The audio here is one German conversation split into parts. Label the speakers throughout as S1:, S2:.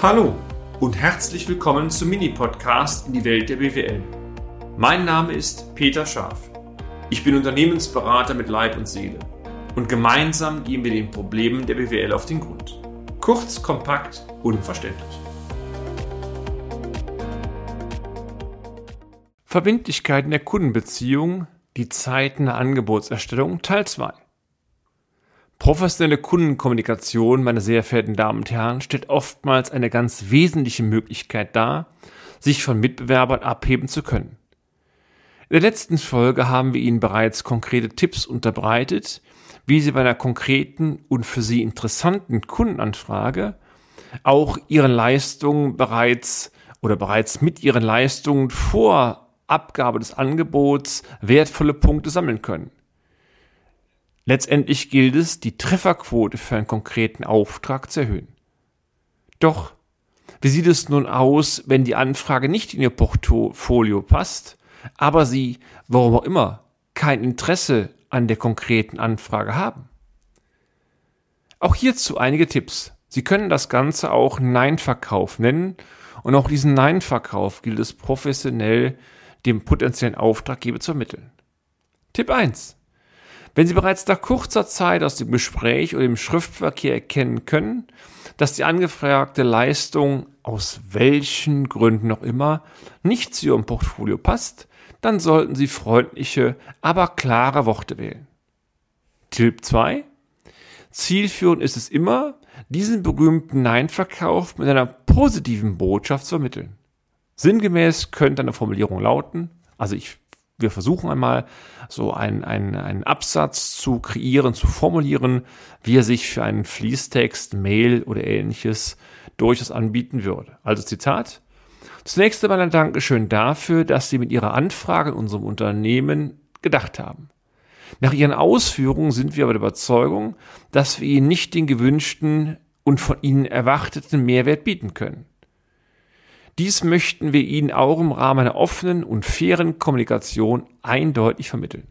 S1: Hallo und herzlich willkommen zum Mini-Podcast in die Welt der BWL. Mein Name ist Peter Scharf. Ich bin Unternehmensberater mit Leib und Seele und gemeinsam gehen wir den Problemen der BWL auf den Grund. Kurz, kompakt, unverständlich. Verbindlichkeiten der Kundenbeziehung, die Zeiten der Angebotserstellung Teil 2. Professionelle Kundenkommunikation, meine sehr verehrten Damen und Herren, stellt oftmals eine ganz wesentliche Möglichkeit dar, sich von Mitbewerbern abheben zu können. In der letzten Folge haben wir Ihnen bereits konkrete Tipps unterbreitet, wie Sie bei einer konkreten und für Sie interessanten Kundenanfrage auch Ihren Leistungen bereits oder bereits mit Ihren Leistungen vor Abgabe des Angebots wertvolle Punkte sammeln können. Letztendlich gilt es, die Trefferquote für einen konkreten Auftrag zu erhöhen. Doch, wie sieht es nun aus, wenn die Anfrage nicht in Ihr Portfolio passt, aber Sie, warum auch immer, kein Interesse an der konkreten Anfrage haben? Auch hierzu einige Tipps. Sie können das Ganze auch Nein-Verkauf nennen und auch diesen Nein-Verkauf gilt es professionell dem potenziellen Auftraggeber zu ermitteln. Tipp 1. Wenn Sie bereits nach kurzer Zeit aus dem Gespräch oder dem Schriftverkehr erkennen können, dass die angefragte Leistung aus welchen Gründen auch immer nicht zu Ihrem Portfolio passt, dann sollten Sie freundliche, aber klare Worte wählen. Tipp 2. Zielführend ist es immer, diesen berühmten Nein-Verkauf mit einer positiven Botschaft zu vermitteln. Sinngemäß könnte eine Formulierung lauten, also ich wir versuchen einmal so einen, einen, einen Absatz zu kreieren, zu formulieren, wie er sich für einen Fließtext, Mail oder ähnliches durchaus anbieten würde. Also Zitat. Zunächst einmal ein Dankeschön dafür, dass Sie mit Ihrer Anfrage in unserem Unternehmen gedacht haben. Nach Ihren Ausführungen sind wir aber der Überzeugung, dass wir Ihnen nicht den gewünschten und von Ihnen erwarteten Mehrwert bieten können. Dies möchten wir Ihnen auch im Rahmen einer offenen und fairen Kommunikation eindeutig vermitteln.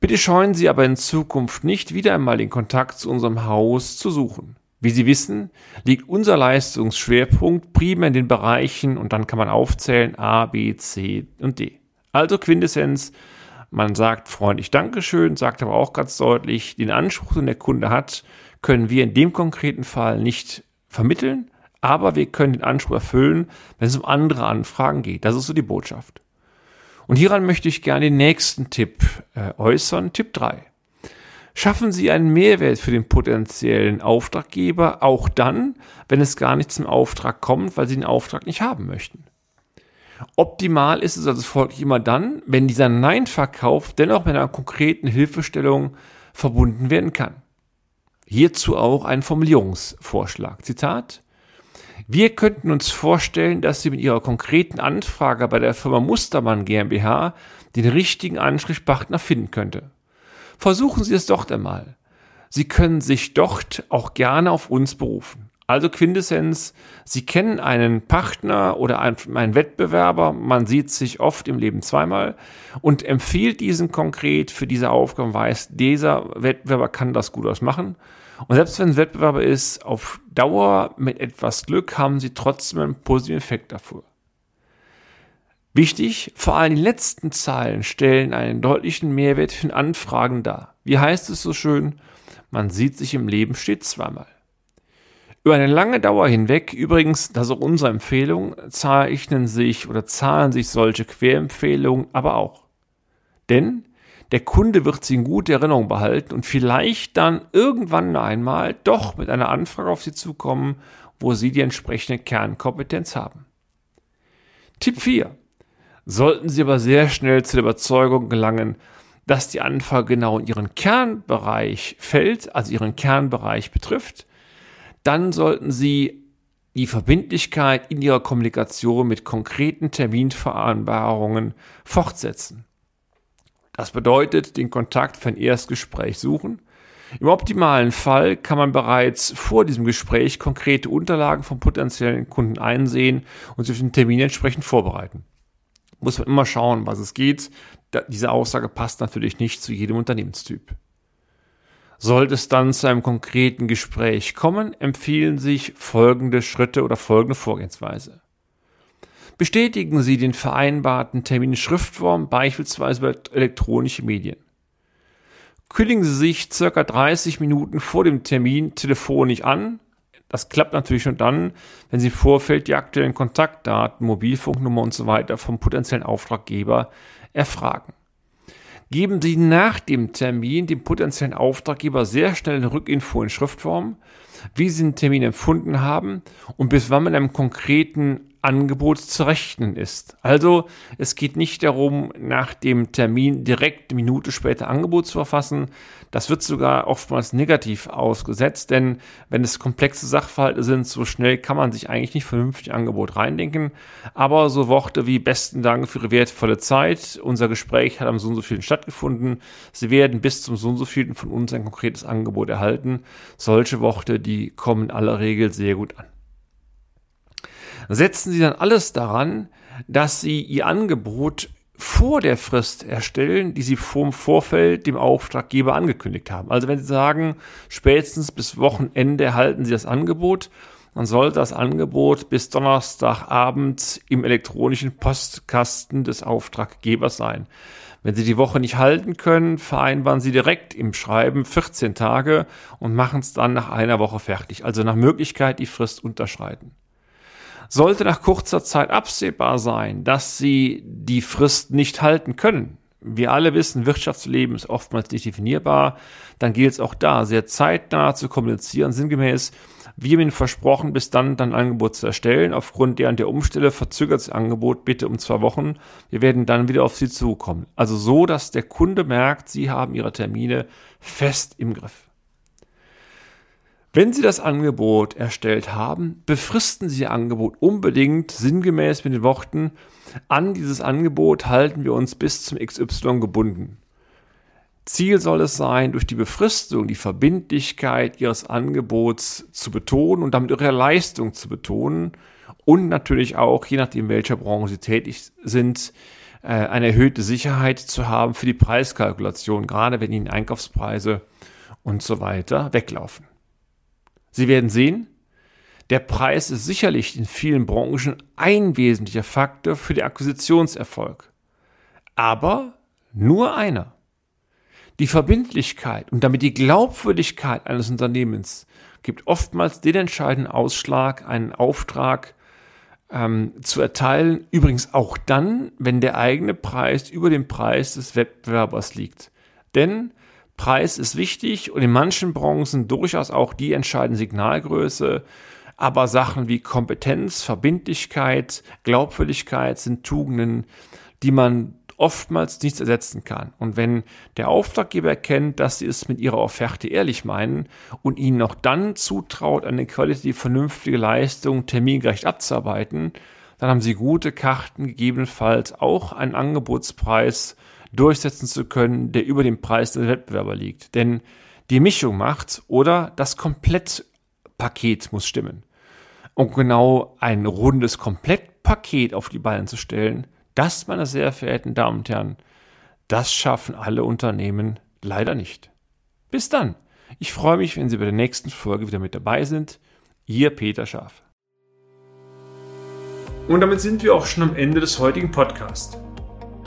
S1: Bitte scheuen Sie aber in Zukunft nicht wieder einmal den Kontakt zu unserem Haus zu suchen. Wie Sie wissen, liegt unser Leistungsschwerpunkt primär in den Bereichen und dann kann man aufzählen A, B, C und D. Also Quintessenz, man sagt freundlich Dankeschön, sagt aber auch ganz deutlich, den Anspruch, den der Kunde hat, können wir in dem konkreten Fall nicht vermitteln, aber wir können den Anspruch erfüllen, wenn es um andere Anfragen geht. Das ist so die Botschaft. Und hieran möchte ich gerne den nächsten Tipp äh, äußern. Tipp 3. Schaffen Sie einen Mehrwert für den potenziellen Auftraggeber, auch dann, wenn es gar nicht zum Auftrag kommt, weil Sie den Auftrag nicht haben möchten. Optimal ist es also folglich immer dann, wenn dieser Nein-Verkauf dennoch mit einer konkreten Hilfestellung verbunden werden kann. Hierzu auch ein Formulierungsvorschlag. Zitat. Wir könnten uns vorstellen, dass Sie mit Ihrer konkreten Anfrage bei der Firma Mustermann GmbH den richtigen Ansprechpartner finden könnte. Versuchen Sie es dort einmal. Sie können sich dort auch gerne auf uns berufen. Also Quintessenz, Sie kennen einen Partner oder einen Wettbewerber, man sieht sich oft im Leben zweimal und empfiehlt diesen konkret für diese Aufgabe, weiß, dieser Wettbewerber kann das gut ausmachen und selbst wenn es Wettbewerber ist, auf Dauer mit etwas Glück haben sie trotzdem einen positiven Effekt dafür. Wichtig, vor allem die letzten Zahlen stellen einen deutlichen Mehrwert für Anfragen dar. Wie heißt es so schön? Man sieht sich im Leben stets zweimal. Über eine lange Dauer hinweg, übrigens, das ist auch unsere Empfehlung, zeichnen sich oder zahlen sich solche Querempfehlungen aber auch. Denn der Kunde wird sie in guter Erinnerung behalten und vielleicht dann irgendwann einmal doch mit einer Anfrage auf Sie zukommen, wo Sie die entsprechende Kernkompetenz haben. Tipp 4. Sollten Sie aber sehr schnell zu der Überzeugung gelangen, dass die Anfrage genau in Ihren Kernbereich fällt, also Ihren Kernbereich betrifft, dann sollten Sie die Verbindlichkeit in Ihrer Kommunikation mit konkreten Terminvereinbarungen fortsetzen. Das bedeutet, den Kontakt für ein Erstgespräch suchen. Im optimalen Fall kann man bereits vor diesem Gespräch konkrete Unterlagen vom potenziellen Kunden einsehen und sich auf den Termin entsprechend vorbereiten. Muss man immer schauen, was es geht. diese Aussage passt natürlich nicht zu jedem Unternehmenstyp. Sollte es dann zu einem konkreten Gespräch kommen, empfehlen sich folgende Schritte oder folgende Vorgehensweise. Bestätigen Sie den vereinbarten Termin in Schriftform, beispielsweise über elektronische Medien. Kündigen Sie sich circa 30 Minuten vor dem Termin telefonisch an. Das klappt natürlich schon dann, wenn Sie im Vorfeld die aktuellen Kontaktdaten, Mobilfunknummer und so weiter vom potenziellen Auftraggeber erfragen. Geben Sie nach dem Termin dem potenziellen Auftraggeber sehr schnell eine Rückinfo in Schriftform, wie Sie den Termin empfunden haben und bis wann man einem konkreten Angebot zu rechnen ist. Also es geht nicht darum, nach dem Termin direkt eine Minute später Angebot zu verfassen. Das wird sogar oftmals negativ ausgesetzt, denn wenn es komplexe Sachverhalte sind, so schnell kann man sich eigentlich nicht vernünftig Angebot reindenken. Aber so Worte wie besten Dank für Ihre wertvolle Zeit, unser Gespräch hat am so und so vielen stattgefunden, Sie werden bis zum so und so vielen von uns ein konkretes Angebot erhalten. Solche Worte, die kommen in aller Regel sehr gut an setzen Sie dann alles daran, dass Sie Ihr Angebot vor der Frist erstellen, die Sie vom Vorfeld dem Auftraggeber angekündigt haben. Also wenn Sie sagen, spätestens bis Wochenende erhalten Sie das Angebot, dann soll das Angebot bis Donnerstagabend im elektronischen Postkasten des Auftraggebers sein. Wenn Sie die Woche nicht halten können, vereinbaren Sie direkt im Schreiben 14 Tage und machen es dann nach einer Woche fertig. Also nach Möglichkeit die Frist unterschreiten. Sollte nach kurzer Zeit absehbar sein, dass sie die Frist nicht halten können, wir alle wissen, Wirtschaftsleben ist oftmals nicht definierbar, dann gilt es auch da, sehr zeitnah zu kommunizieren, sinngemäß, wir haben Ihnen versprochen, bis dann dann ein Angebot zu erstellen. Aufgrund der an der Umstelle verzögert das Angebot bitte um zwei Wochen. Wir werden dann wieder auf Sie zukommen. Also so, dass der Kunde merkt, Sie haben Ihre Termine fest im Griff. Wenn Sie das Angebot erstellt haben, befristen Sie Ihr Angebot unbedingt sinngemäß mit den Worten, an dieses Angebot halten wir uns bis zum XY gebunden. Ziel soll es sein, durch die Befristung die Verbindlichkeit Ihres Angebots zu betonen und damit Ihre Leistung zu betonen und natürlich auch, je nachdem welcher Branche Sie tätig sind, äh, eine erhöhte Sicherheit zu haben für die Preiskalkulation, gerade wenn Ihnen Einkaufspreise und so weiter weglaufen. Sie werden sehen, der Preis ist sicherlich in vielen Branchen ein wesentlicher Faktor für den Akquisitionserfolg. Aber nur einer. Die Verbindlichkeit und damit die Glaubwürdigkeit eines Unternehmens gibt oftmals den entscheidenden Ausschlag, einen Auftrag ähm, zu erteilen. Übrigens auch dann, wenn der eigene Preis über dem Preis des Wettbewerbers liegt. Denn Preis ist wichtig und in manchen Branchen durchaus auch die entscheidende Signalgröße. Aber Sachen wie Kompetenz, Verbindlichkeit, Glaubwürdigkeit sind Tugenden, die man oftmals nicht ersetzen kann. Und wenn der Auftraggeber erkennt, dass sie es mit ihrer Offerte ehrlich meinen und ihnen auch dann zutraut, eine qualitativ vernünftige Leistung termingerecht abzuarbeiten, dann haben sie gute Karten, gegebenenfalls auch einen Angebotspreis durchsetzen zu können, der über dem Preis des Wettbewerber liegt. Denn die Mischung macht oder das Komplettpaket muss stimmen. Und genau ein rundes Komplettpaket auf die Beine zu stellen, das, meine sehr verehrten Damen und Herren, das schaffen alle Unternehmen leider nicht. Bis dann. Ich freue mich, wenn Sie bei der nächsten Folge wieder mit dabei sind. Ihr Peter Schaf. Und damit sind wir auch schon am Ende des heutigen Podcasts.